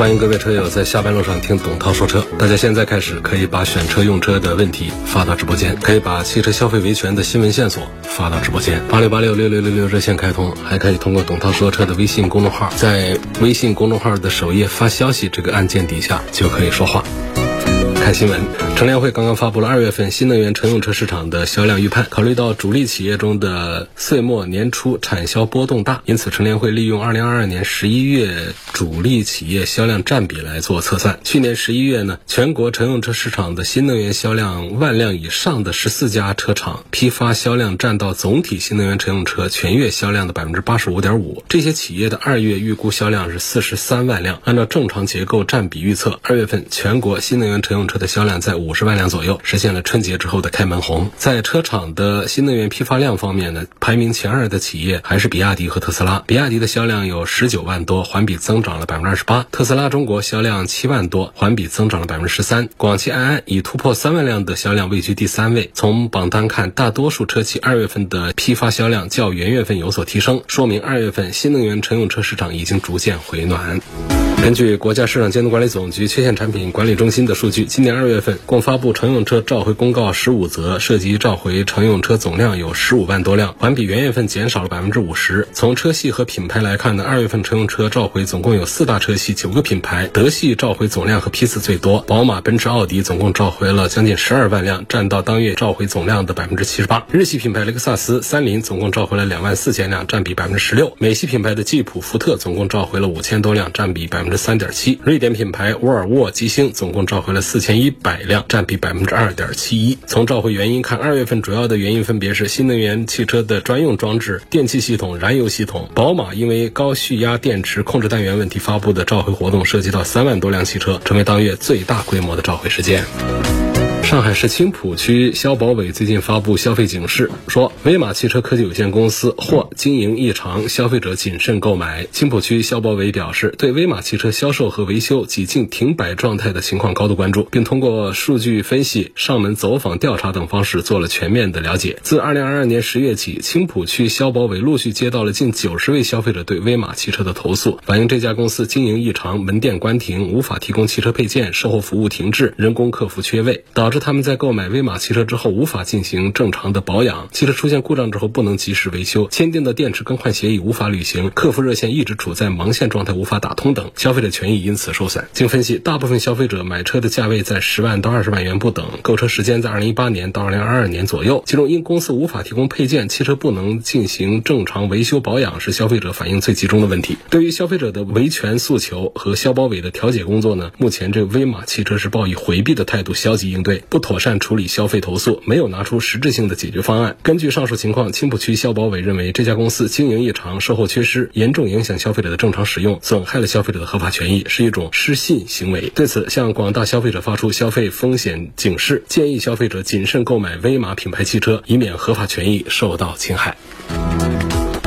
欢迎各位车友在下班路上听董涛说车。大家现在开始可以把选车用车的问题发到直播间，可以把汽车消费维权的新闻线索发到直播间。八六八六六六六六热线开通，还可以通过董涛说车的微信公众号，在微信公众号的首页发消息这个按键底下就可以说话。看新闻，乘联会刚刚发布了二月份新能源乘用车市场的销量预判。考虑到主力企业中的岁末年初产销波动大，因此乘联会利用二零二二年十一月主力企业销量占比来做测算。去年十一月呢，全国乘用车市场的新能源销量万辆以上的十四家车厂批发销量占到总体新能源乘用车全月销量的百分之八十五点五。这些企业的二月预估销量是四十三万辆。按照正常结构占比预测，二月份全国新能源乘用车的销量在五十万辆左右，实现了春节之后的开门红。在车厂的新能源批发量方面呢，排名前二的企业还是比亚迪和特斯拉。比亚迪的销量有十九万多，环比增长了百分之二十八；特斯拉中国销量七万多，环比增长了百分之十三。广汽埃安以突破三万辆的销量位居第三位。从榜单看，大多数车企二月份的批发销量较元月份有所提升，说明二月份新能源乘用车市场已经逐渐回暖。根据国家市场监督管理总局缺陷产品管理中心的数据，今年二月份共发布乘用车召回公告十五则，涉及召回乘用车总量有十五万多辆，环比元月份减少了百分之五十。从车系和品牌来看呢，二月份乘用车召回总共有四大车系、九个品牌，德系召回总量和批次最多，宝马、奔驰、奥迪总共召回了将近十二万辆，占到当月召回总量的百分之七十八。日系品牌雷克萨斯、三菱总共召回了两万四千辆，占比百分之十六。美系品牌的吉普、福特总共召回了五千多辆，占比百分之。三点七，瑞典品牌沃尔沃、吉星总共召回了四千前一百辆，占比百分之二点七一。从召回原因看，二月份主要的原因分别是新能源汽车的专用装置、电气系统、燃油系统。宝马因为高蓄压电池控制单元问题发布的召回活动，涉及到三万多辆汽车，成为当月最大规模的召回事件。上海市青浦区消保委最近发布消费警示，说威马汽车科技有限公司或经营异常，消费者谨慎购买。青浦区消保委表示，对威马汽车销售和维修几近停摆状态的情况高度关注，并通过数据分析、上门走访调查等方式做了全面的了解。自二零二二年十月起，青浦区消保委陆续接到了近九十位消费者对威马汽车的投诉，反映这家公司经营异常，门店关停，无法提供汽车配件，售后服务停滞，人工客服缺位，导致他们在购买威马汽车之后无法进行正常的保养，汽车出现故障之后不能及时维修，签订的电池更换协议无法履行，客服热线一直处在忙线状态无法打通等，消费者权益因此受损。经分析，大部分消费者买车的价位在十万到二十万元不等，购车时间在二零一八年到二零二二年左右，其中因公司无法提供配件，汽车不能进行正常维修保养是消费者反映最集中的问题。对于消费者的维权诉求和消保委的调解工作呢，目前这威马汽车是抱以回避的态度消极应对，不妥善。处理消费投诉，没有拿出实质性的解决方案。根据上述情况，青浦区消保委认为这家公司经营异常、售后缺失，严重影响消费者的正常使用，损害了消费者的合法权益，是一种失信行为。对此，向广大消费者发出消费风险警示，建议消费者谨慎购买威马品牌汽车，以免合法权益受到侵害。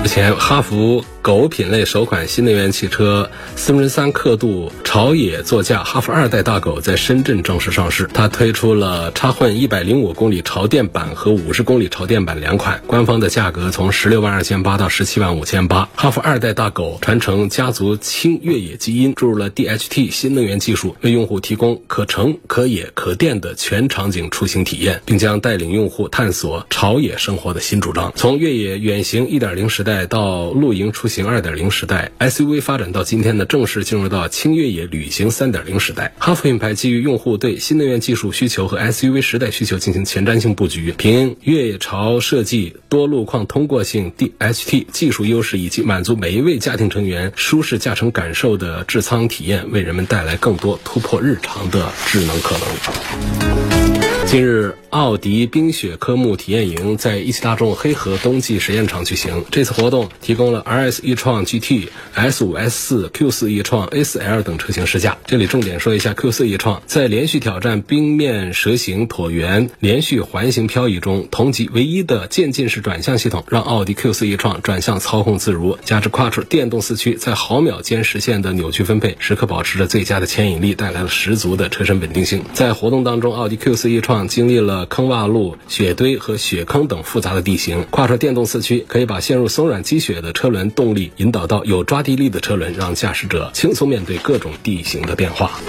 之前，哈弗。狗品类首款新能源汽车四分之三刻度朝野座驾哈弗二代大狗在深圳正式上市。它推出了插混一百零五公里潮电版和五十公里潮电版两款，官方的价格从十六万二千八到十七万五千八。哈弗二代大狗传承家族轻越野基因，注入了 DHT 新能源技术，为用户提供可乘可野可电的全场景出行体验，并将带领用户探索朝野生活的新主张。从越野远行一点零时代到露营出行。二点零时代，SUV 发展到今天呢，正式进入到轻越野旅行三点零时代。哈弗品牌基于用户对新能源技术需求和 SUV 时代需求进行前瞻性布局，凭越野潮设计、多路况通过性、DHT 技术优势以及满足每一位家庭成员舒适驾乘感受的智舱体验，为人们带来更多突破日常的智能可能。近日，奥迪冰雪科目体验营在一汽大众黑河冬季实验场举行。这次活动提供了 RS 易创 GT、S 五、S 四、Q 四易创、A4L 等车型试驾。这里重点说一下 Q 四易创，在连续挑战冰面蛇形椭圆连续环形漂移中，同级唯一的渐进式转向系统，让奥迪 Q 四易创转向操控自如。加之 Quattro 电动四驱在毫秒间实现的扭矩分配，时刻保持着最佳的牵引力，带来了十足的车身稳定性。在活动当中，奥迪 Q 四易创经历了坑洼路、雪堆和雪坑等复杂的地形，跨出电动四驱可以把陷入松软积雪的车轮动力引导到有抓地力的车轮，让驾驶者轻松面对各种地形的变化。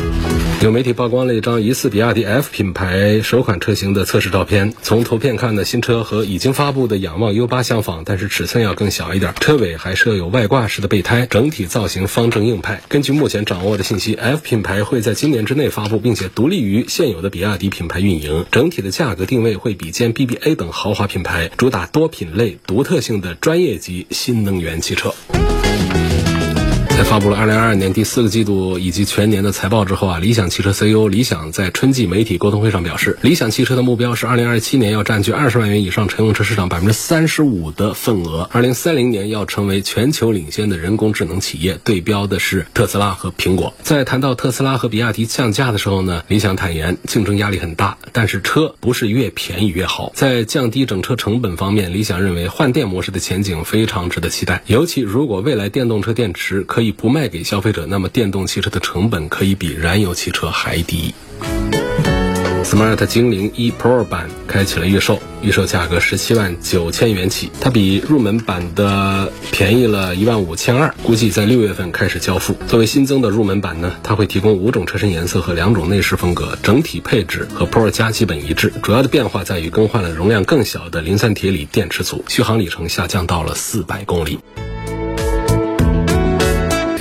有媒体曝光了一张疑似比亚迪 F 品牌首款车型的测试照片，从图片看呢，新车和已经发布的仰望 U8 相仿，但是尺寸要更小一点，车尾还设有外挂式的备胎，整体造型方正硬派。根据目前掌握的信息，F 品牌会在今年之内发布，并且独立于现有的比亚迪品牌运营，整体的价格定位会比肩 BBA 等豪华品牌，主打多品类、独特性的专业级新能源汽车。在发布了2022年第四个季度以及全年的财报之后啊，理想汽车 CEO 李想在春季媒体沟通会上表示，理想汽车的目标是2027年要占据20万元以上乘用车市场35%的份额，2030年要成为全球领先的人工智能企业，对标的是特斯拉和苹果。在谈到特斯拉和比亚迪降价的时候呢，理想坦言竞争压力很大，但是车不是越便宜越好。在降低整车成本方面，理想认为换电模式的前景非常值得期待，尤其如果未来电动车电池可以不卖给消费者，那么电动汽车的成本可以比燃油汽车还低。Smart 精灵一 Pro 版开启了预售，预售价格十七万九千元起，它比入门版的便宜了一万五千二，估计在六月份开始交付。作为新增的入门版呢，它会提供五种车身颜色和两种内饰风格，整体配置和 Pro 加基本一致。主要的变化在于更换了容量更小的磷酸铁锂电池组，续航里程下降到了四百公里。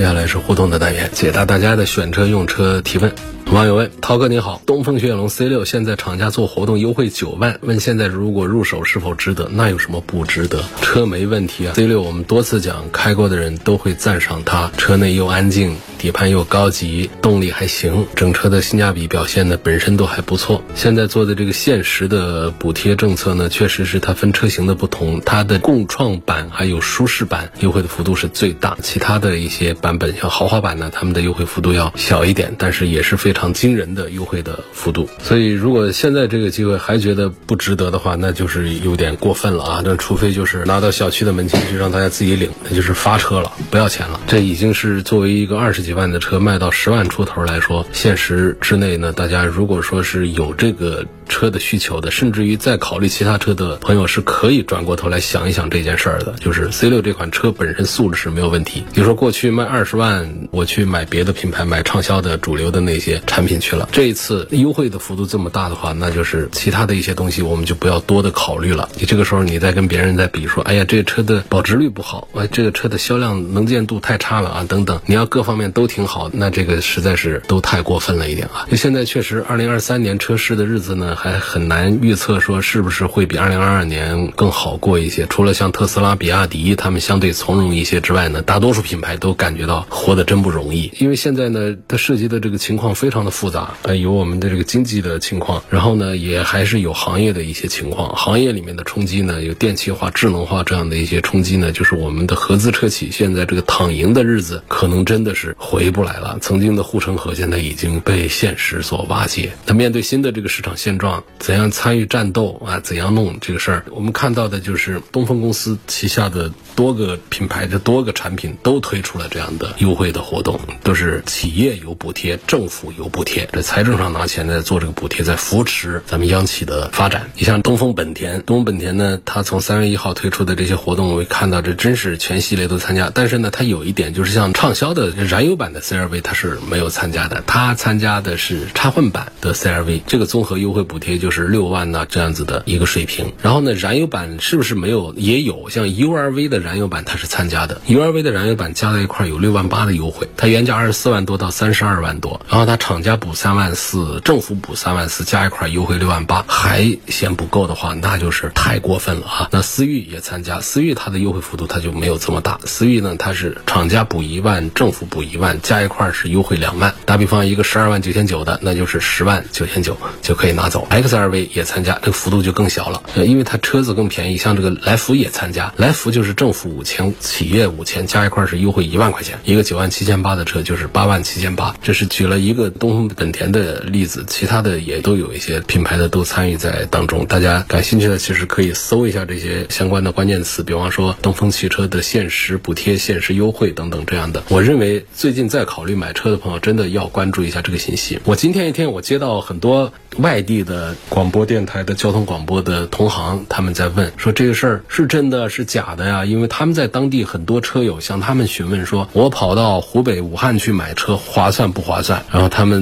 接下来是互动的单元，解答大家的选车用车提问。网友问：涛哥你好，东风雪铁龙 C 六现在厂家做活动优惠九万，问现在如果入手是否值得？那有什么不值得？车没问题啊，C 六我们多次讲，开过的人都会赞赏它，车内又安静，底盘又高级，动力还行，整车的性价比表现呢本身都还不错。现在做的这个限时的补贴政策呢，确实是它分车型的不同，它的共创版还有舒适版优惠的幅度是最大，其他的一些版本像豪华版呢，他们的优惠幅度要小一点，但是也是非常。惊人的优惠的幅度，所以如果现在这个机会还觉得不值得的话，那就是有点过分了啊！那除非就是拿到小区的门前去让大家自己领，那就是发车了，不要钱了。这已经是作为一个二十几万的车卖到十万出头来说，现实之内呢，大家如果说是有这个。车的需求的，甚至于再考虑其他车的朋友是可以转过头来想一想这件事儿的。就是 C 六这款车本身素质是没有问题。比如说过去卖二十万，我去买别的品牌买畅销的主流的那些产品去了。这一次优惠的幅度这么大的话，那就是其他的一些东西我们就不要多的考虑了。你这个时候你再跟别人再比说，哎呀，这个车的保值率不好，哎，这个车的销量能见度太差了啊，等等，你要各方面都挺好，那这个实在是都太过分了一点啊。就现在确实，二零二三年车市的日子呢。还很难预测说是不是会比二零二二年更好过一些。除了像特斯拉、比亚迪他们相对从容一些之外呢，大多数品牌都感觉到活得真不容易。因为现在呢，它涉及的这个情况非非常的复杂，呃，有我们的这个经济的情况，然后呢，也还是有行业的一些情况。行业里面的冲击呢，有电气化、智能化这样的一些冲击呢，就是我们的合资车企现在这个躺赢的日子可能真的是回不来了。曾经的护城河现在已经被现实所瓦解。那面对新的这个市场现状。怎样参与战斗啊？怎样弄这个事儿？我们看到的就是东风公司旗下的多个品牌的多个产品都推出了这样的优惠的活动，都是企业有补贴，政府有有补贴，在财政上拿钱在做这个补贴，在扶持咱们央企的发展。你像东风本田，东风本田呢，它从三月一号推出的这些活动，我会看到这真是全系列都参加。但是呢，它有一点就是像畅销的燃油版的 CRV，它是没有参加的，它参加的是插混版的 CRV，这个综合优惠。补贴就是六万呐，这样子的一个水平。然后呢，燃油版是不是没有？也有，像 URV 的燃油版它是参加的。URV 的燃油版加在一块有六万八的优惠，它原价二十四万多到三十二万多，然后它厂家补三万四，政府补三万四，加一块优惠六万八，还嫌不够的话，那就是太过分了啊！那思域也参加，思域它的优惠幅度它就没有这么大。思域呢，它是厂家补一万，政府补一万。加一块是优惠两万。打比方，一个十二万九千九的，那就是十万九千九就可以拿走。XRV 也参加，这个幅度就更小了，因为它车子更便宜。像这个来福也参加，来福就是政府五千，企业五千，加一块是优惠一万块钱。一个九万七千八的车就是八万七千八。这是举了一个东风本田的例子，其他的也都有一些品牌的都参与在当中。大家感兴趣的其实可以搜一下这些相关的关键词，比方说东风汽车的限时补贴、限时优惠等等这样的。我认为最近在考虑买车的朋友，真的要关注一下这个信息。我今天一天我接到很多外地的广播电台的交通广播的同行，他们在问说这个事儿是真的是假的呀？因为他们在当地很多车友向他们询问说，我跑到湖北武汉去买车划算不划算？然后他们。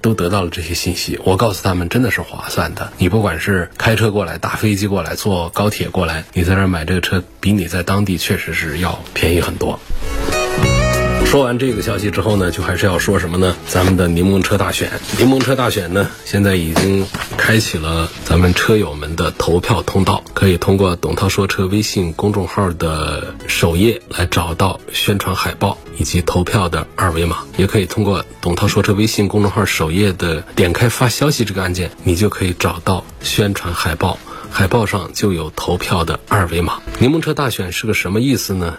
都得到了这些信息，我告诉他们，真的是划算的。你不管是开车过来、打飞机过来、坐高铁过来，你在那买这个车，比你在当地确实是要便宜很多。说完这个消息之后呢，就还是要说什么呢？咱们的柠檬车大选，柠檬车大选呢，现在已经开启了咱们车友们的投票通道，可以通过董涛说车微信公众号的首页来找到宣传海报以及投票的二维码，也可以通过董涛说车微信公众号首页的点开发消息这个按键，你就可以找到宣传海报，海报上就有投票的二维码。柠檬车大选是个什么意思呢？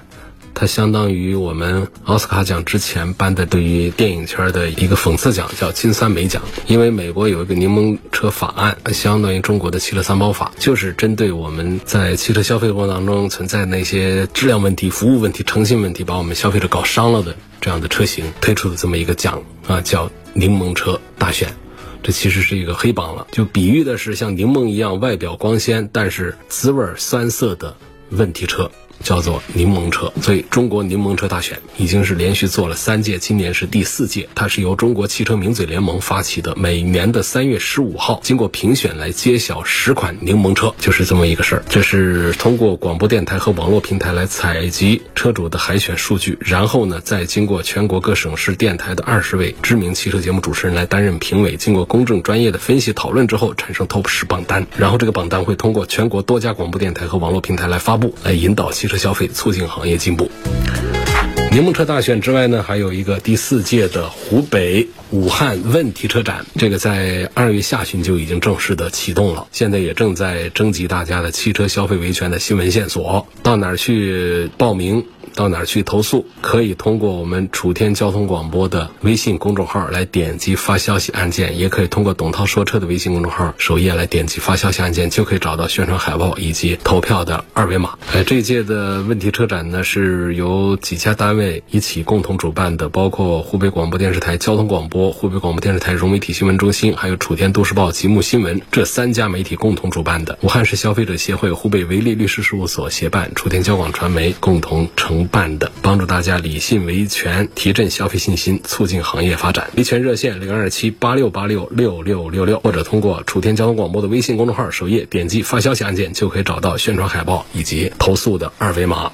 它相当于我们奥斯卡奖之前颁的对于电影圈的一个讽刺奖，叫金酸梅奖。因为美国有一个柠檬车法案，相当于中国的汽车三包法，就是针对我们在汽车消费过程当中存在那些质量问题、服务问题、诚信问题，把我们消费者搞伤了的这样的车型推出的这么一个奖啊，叫柠檬车大选。这其实是一个黑榜了，就比喻的是像柠檬一样外表光鲜，但是滋味酸涩的问题车。叫做柠檬车，所以中国柠檬车大选已经是连续做了三届，今年是第四届。它是由中国汽车名嘴联盟发起的，每年的三月十五号经过评选来揭晓十款柠檬车，就是这么一个事儿。这是通过广播电台和网络平台来采集车主的海选数据，然后呢，再经过全国各省市电台的二十位知名汽车节目主持人来担任评委，经过公正专业的分析讨论之后，产生 TOP 十榜单，然后这个榜单会通过全国多家广播电台和网络平台来发布，来引导汽车车消费，促进行业进步。柠檬车大选之外呢，还有一个第四届的湖北武汉问题车展，这个在二月下旬就已经正式的启动了，现在也正在征集大家的汽车消费维权的新闻线索，到哪儿去报名？到哪儿去投诉？可以通过我们楚天交通广播的微信公众号来点击发消息按键，也可以通过董涛说车的微信公众号首页来点击发消息按键，就可以找到宣传海报以及投票的二维码。呃，这一届的问题车展呢，是由几家单位一起共同主办的，包括湖北广播电视台交通广播、湖北广播电视台融媒体新闻中心，还有楚天都市报极目新闻这三家媒体共同主办的。武汉市消费者协会、湖北维利律师事务所协办，楚天交广传媒共同承。办的，帮助大家理性维权，提振消费信心，促进行业发展。维权热线零二七八六八六六六六六，或者通过楚天交通广播的微信公众号首页点击发消息按键，就可以找到宣传海报以及投诉的二维码。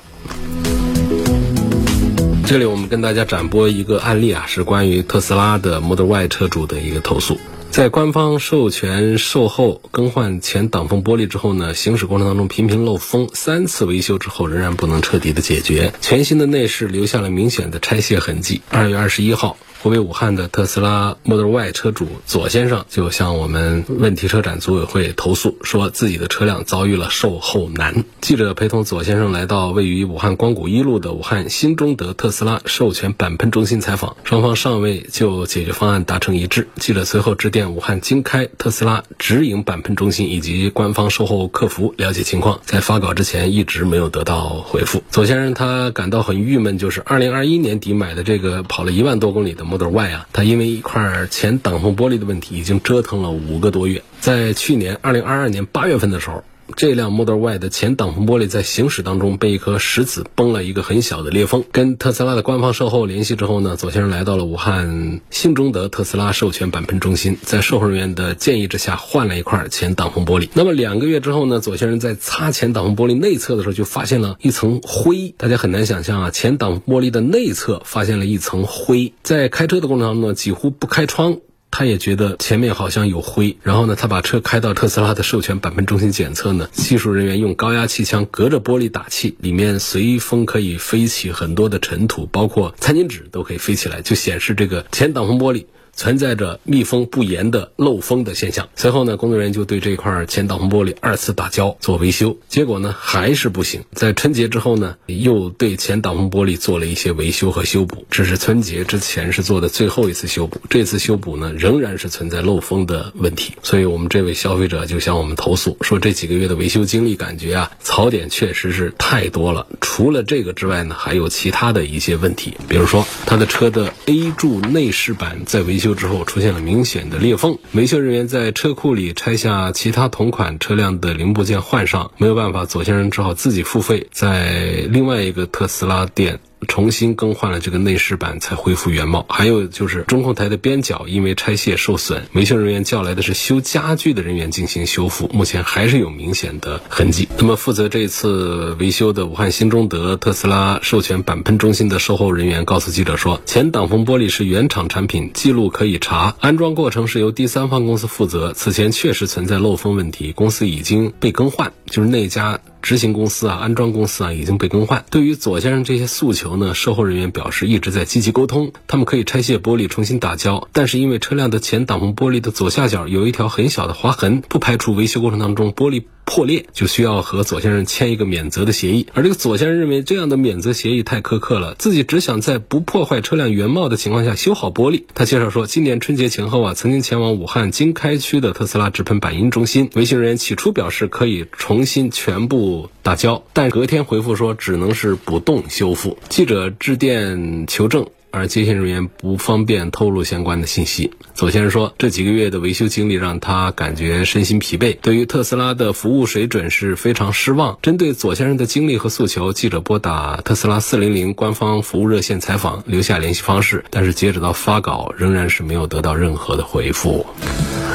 这里我们跟大家展播一个案例啊，是关于特斯拉的 Model Y 车主的一个投诉。在官方授权售后更换前挡风玻璃之后呢，行驶过程当中频频漏风，三次维修之后仍然不能彻底的解决，全新的内饰留下了明显的拆卸痕迹。二月二十一号。湖北武汉的特斯拉 Model Y 车主左先生就向我们问题车展组委会投诉，说自己的车辆遭遇了售后难。记者陪同左先生来到位于武汉光谷一路的武汉新中德特斯拉授权钣喷中心采访，双方尚未就解决方案达成一致。记者随后致电武汉经开特斯拉直营钣喷中心以及官方售后客服了解情况，在发稿之前一直没有得到回复。左先生他感到很郁闷，就是二零二一年底买的这个跑了一万多公里的。Model Y 啊，它因为一块前挡风玻璃的问题，已经折腾了五个多月。在去年二零二二年八月份的时候。这辆 Model Y 的前挡风玻璃在行驶当中被一颗石子崩了一个很小的裂缝。跟特斯拉的官方售后联系之后呢，左先生来到了武汉新中德特斯拉授权钣喷中心，在售后人员的建议之下换了一块前挡风玻璃。那么两个月之后呢，左先生在擦前挡风玻璃内侧的时候就发现了一层灰。大家很难想象啊，前挡玻璃的内侧发现了一层灰。在开车的过程当中呢，几乎不开窗。他也觉得前面好像有灰，然后呢，他把车开到特斯拉的授权版喷中心检测呢，技术人员用高压气枪隔着玻璃打气，里面随风可以飞起很多的尘土，包括餐巾纸都可以飞起来，就显示这个前挡风玻璃。存在着密封不严的漏风的现象。随后呢，工作人员就对这块前挡风玻璃二次打胶做维修，结果呢还是不行。在春节之后呢，又对前挡风玻璃做了一些维修和修补。这是春节之前是做的最后一次修补。这次修补呢，仍然是存在漏风的问题。所以我们这位消费者就向我们投诉说，这几个月的维修经历感觉啊，槽点确实是太多了。除了这个之外呢，还有其他的一些问题，比如说他的车的 A 柱内饰板在维修。修之后出现了明显的裂缝，维修人员在车库里拆下其他同款车辆的零部件换上，没有办法，左先生只好自己付费，在另外一个特斯拉店。重新更换了这个内饰板才恢复原貌，还有就是中控台的边角因为拆卸受损，维修人员叫来的是修家具的人员进行修复，目前还是有明显的痕迹。那么负责这次维修的武汉新中德特斯拉授权钣喷中心的售后人员告诉记者说，前挡风玻璃是原厂产品，记录可以查，安装过程是由第三方公司负责，此前确实存在漏风问题，公司已经被更换，就是那家。执行公司啊，安装公司啊已经被更换。对于左先生这些诉求呢，售后人员表示一直在积极沟通。他们可以拆卸玻璃重新打胶，但是因为车辆的前挡风玻璃的左下角有一条很小的划痕，不排除维修过程当中玻璃。破裂就需要和左先生签一个免责的协议，而这个左先生认为这样的免责协议太苛刻了，自己只想在不破坏车辆原貌的情况下修好玻璃。他介绍说，今年春节前后啊，曾经前往武汉经开区的特斯拉直喷钣金中心，维修人员起初表示可以重新全部打胶，但隔天回复说只能是不动修复。记者致电求证。而接线人员不方便透露相关的信息。左先生说，这几个月的维修经历让他感觉身心疲惫，对于特斯拉的服务水准是非常失望。针对左先生的经历和诉求，记者拨打特斯拉四零零官方服务热线采访，留下联系方式，但是截止到发稿，仍然是没有得到任何的回复。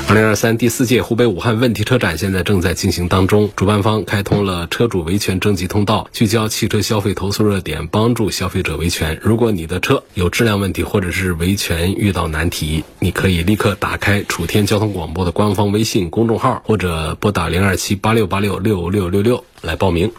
二零二三第四届湖北武汉问题车展现在正在进行当中，主办方开通了车主维权征集通道，聚焦汽车消费投诉热点，帮助消费者维权。如果你的车有有质量问题，或者是维权遇到难题，你可以立刻打开楚天交通广播的官方微信公众号，或者拨打零二七八六八六六六六六来报名。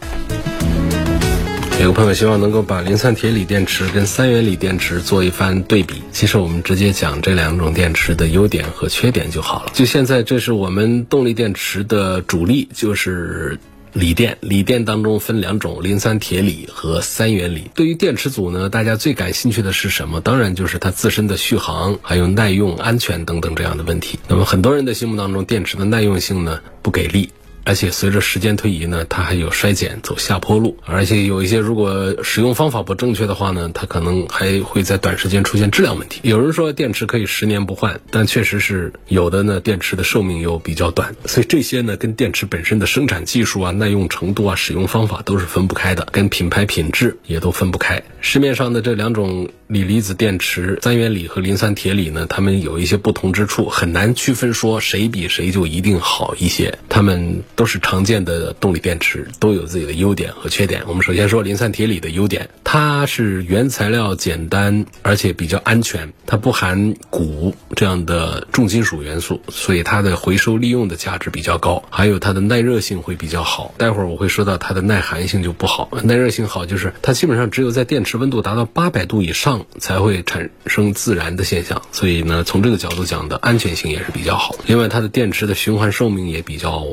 有个朋友希望能够把磷酸铁锂电池跟三元锂电池做一番对比。其实我们直接讲这两种电池的优点和缺点就好了。就现在，这是我们动力电池的主力，就是锂电。锂电当中分两种：磷酸铁锂和三元锂。对于电池组呢，大家最感兴趣的是什么？当然就是它自身的续航、还有耐用、安全等等这样的问题。那么很多人的心目当中，电池的耐用性呢不给力。而且随着时间推移呢，它还有衰减、走下坡路，而且有一些如果使用方法不正确的话呢，它可能还会在短时间出现质量问题。有人说电池可以十年不换，但确实是有的呢，电池的寿命又比较短，所以这些呢跟电池本身的生产技术啊、耐用程度啊、使用方法都是分不开的，跟品牌品质也都分不开。市面上的这两种锂离子电池，三元锂和磷酸铁锂呢，它们有一些不同之处，很难区分说谁比谁就一定好一些。它们。都是常见的动力电池，都有自己的优点和缺点。我们首先说磷酸铁锂的优点，它是原材料简单，而且比较安全，它不含钴这样的重金属元素，所以它的回收利用的价值比较高。还有它的耐热性会比较好。待会儿我会说到它的耐寒性就不好。耐热性好就是它基本上只有在电池温度达到八百度以上才会产生自燃的现象，所以呢，从这个角度讲的安全性也是比较好。另外，它的电池的循环寿命也比较。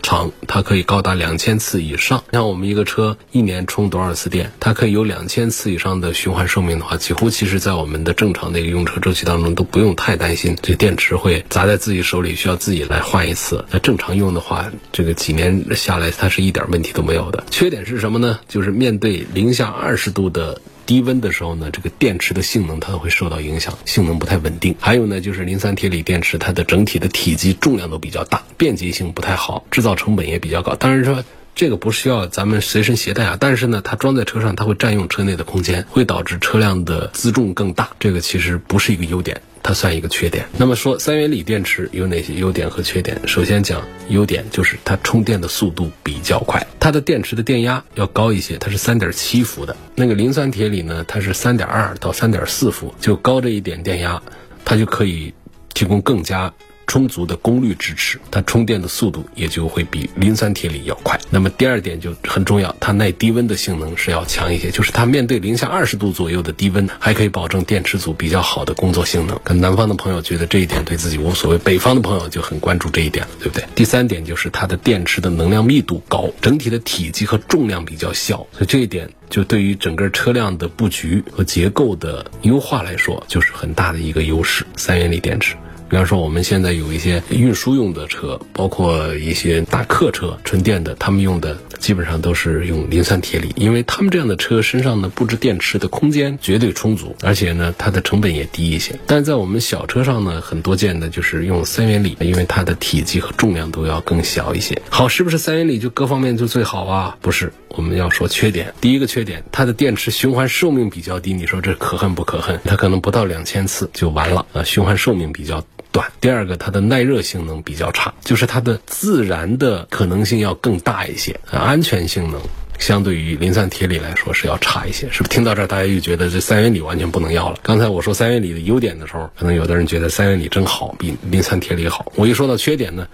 长，它可以高达两千次以上。像我们一个车一年充多少次电，它可以有两千次以上的循环寿命的话，几乎其实在我们的正常的一个用车周期当中都不用太担心这电池会砸在自己手里，需要自己来换一次。那正常用的话，这个几年下来，它是一点问题都没有的。缺点是什么呢？就是面对零下二十度的。低温的时候呢，这个电池的性能它会受到影响，性能不太稳定。还有呢，就是磷酸铁锂电池，它的整体的体积重量都比较大，便捷性不太好，制造成本也比较高。当然说这个不需要咱们随身携带啊，但是呢，它装在车上，它会占用车内的空间，会导致车辆的自重更大，这个其实不是一个优点。它算一个缺点。那么说，三元锂电池有哪些优点和缺点？首先讲优点，就是它充电的速度比较快，它的电池的电压要高一些，它是三点七伏的。那个磷酸铁锂呢，它是三点二到三点四伏，就高这一点电压，它就可以。提供更加。充足的功率支持，它充电的速度也就会比磷酸铁锂要快。那么第二点就很重要，它耐低温的性能是要强一些，就是它面对零下二十度左右的低温，还可以保证电池组比较好的工作性能。跟南方的朋友觉得这一点对自己无所谓，北方的朋友就很关注这一点了，对不对？第三点就是它的电池的能量密度高，整体的体积和重量比较小，所以这一点就对于整个车辆的布局和结构的优化来说，就是很大的一个优势。三元锂电池。比方说，我们现在有一些运输用的车，包括一些大客车，纯电的，他们用的基本上都是用磷酸铁锂，因为他们这样的车身上呢布置电池的空间绝对充足，而且呢它的成本也低一些。但在我们小车上呢，很多见的就是用三元锂，因为它的体积和重量都要更小一些。好，是不是三元锂就各方面就最好啊？不是，我们要说缺点。第一个缺点，它的电池循环寿命比较低，你说这可恨不可恨？它可能不到两千次就完了啊，循环寿命比较。短。第二个，它的耐热性能比较差，就是它的自燃的可能性要更大一些，安全性能相对于磷酸铁锂来说是要差一些，是不是？听到这儿，大家又觉得这三元锂完全不能要了。刚才我说三元锂的优点的时候，可能有的人觉得三元锂真好，比磷酸铁锂好。我一说到缺点呢？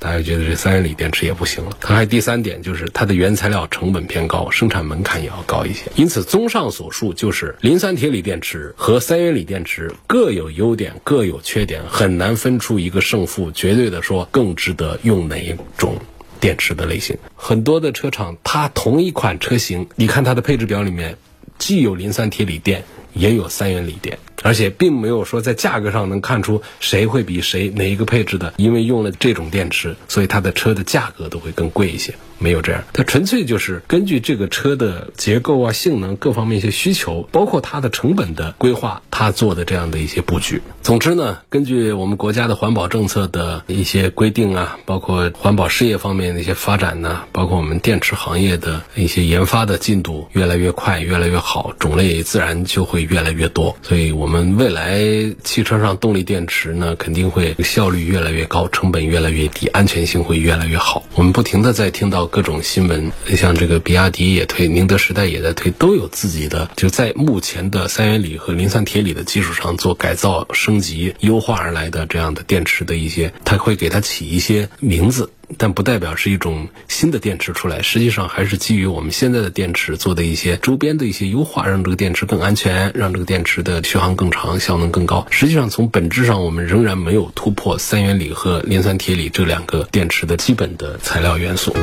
大家觉得这三元锂电池也不行了。它还第三点就是它的原材料成本偏高，生产门槛也要高一些。因此，综上所述，就是磷酸铁锂电池和三元锂电池各有优点，各有缺点，很难分出一个胜负。绝对的说，更值得用哪一种电池的类型？很多的车厂，它同一款车型，你看它的配置表里面，既有磷酸铁锂电，也有三元锂电。而且并没有说在价格上能看出谁会比谁哪一个配置的，因为用了这种电池，所以它的车的价格都会更贵一些。没有这样，它纯粹就是根据这个车的结构啊、性能各方面一些需求，包括它的成本的规划，它做的这样的一些布局。总之呢，根据我们国家的环保政策的一些规定啊，包括环保事业方面的一些发展呢，包括我们电池行业的一些研发的进度越来越快、越来越好，种类自然就会越来越多。所以，我我们未来汽车上动力电池呢，肯定会效率越来越高，成本越来越低，安全性会越来越好。我们不停的在听到。各种新闻，像这个比亚迪也推，宁德时代也在推，都有自己的就在目前的三元锂和磷酸铁锂的基础上做改造、升级、优化而来的这样的电池的一些，它会给它起一些名字，但不代表是一种新的电池出来，实际上还是基于我们现在的电池做的一些周边的一些优化，让这个电池更安全，让这个电池的续航更长、效能更高。实际上从本质上，我们仍然没有突破三元锂和磷酸铁锂这两个电池的基本的材料元素。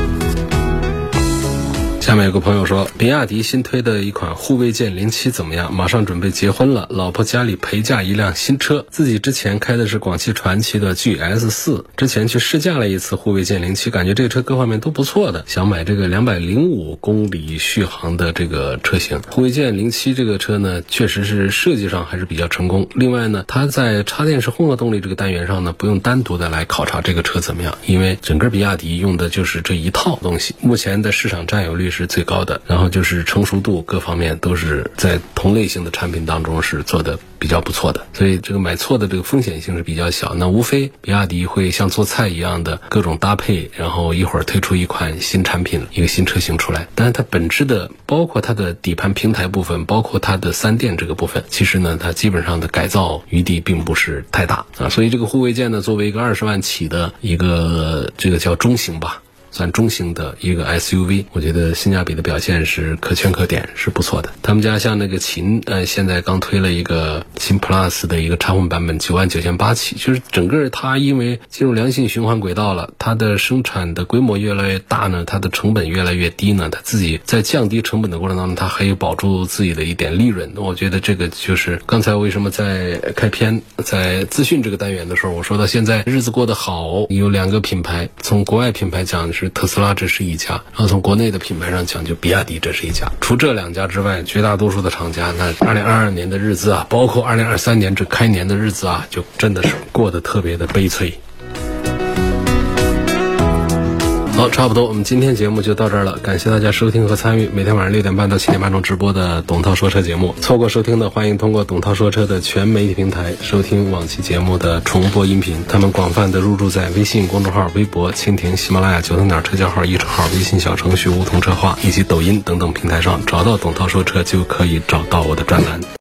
下面有个朋友说，比亚迪新推的一款护卫舰零七怎么样？马上准备结婚了，老婆家里陪嫁一辆新车，自己之前开的是广汽传祺的 GS 四，之前去试驾了一次护卫舰零七，感觉这个车各方面都不错的，想买这个两百零五公里续航的这个车型。护卫舰零七这个车呢，确实是设计上还是比较成功。另外呢，它在插电式混合动力这个单元上呢，不用单独的来考察这个车怎么样，因为整个比亚迪用的就是这一套东西，目前的市场占有率。是最高的，然后就是成熟度各方面都是在同类型的产品当中是做的比较不错的，所以这个买错的这个风险性是比较小。那无非比亚迪会像做菜一样的各种搭配，然后一会儿推出一款新产品，一个新车型出来。但是它本质的，包括它的底盘平台部分，包括它的三电这个部分，其实呢，它基本上的改造余地并不是太大啊。所以这个护卫舰呢，作为一个二十万起的一个这个叫中型吧。算中型的一个 SUV，我觉得性价比的表现是可圈可点，是不错的。他们家像那个秦，呃，现在刚推了一个秦 Plus 的一个插混版本，九万九千八起，就是整个它因为进入良性循环轨道了，它的生产的规模越来越大呢，它的成本越来越低呢，它自己在降低成本的过程当中，它还有保住自己的一点利润。那我觉得这个就是刚才为什么在开篇在资讯这个单元的时候，我说到现在日子过得好，有两个品牌，从国外品牌讲是特斯拉这是一家，然后从国内的品牌上讲，就比亚迪这是一家。除这两家之外，绝大多数的厂家，那二零二二年的日子啊，包括二零二三年这开年的日子啊，就真的是过得特别的悲催。好，差不多，我们今天节目就到这儿了。感谢大家收听和参与每天晚上六点半到七点半钟直播的董涛说车节目。错过收听的，欢迎通过董涛说车的全媒体平台收听往期节目的重播音频。他们广泛的入驻在微信公众号、微博、蜻蜓、喜马拉雅、九头鸟车架号、易车号、微信小程序梧桐车话以及抖音等等平台上，找到董涛说车就可以找到我的专栏。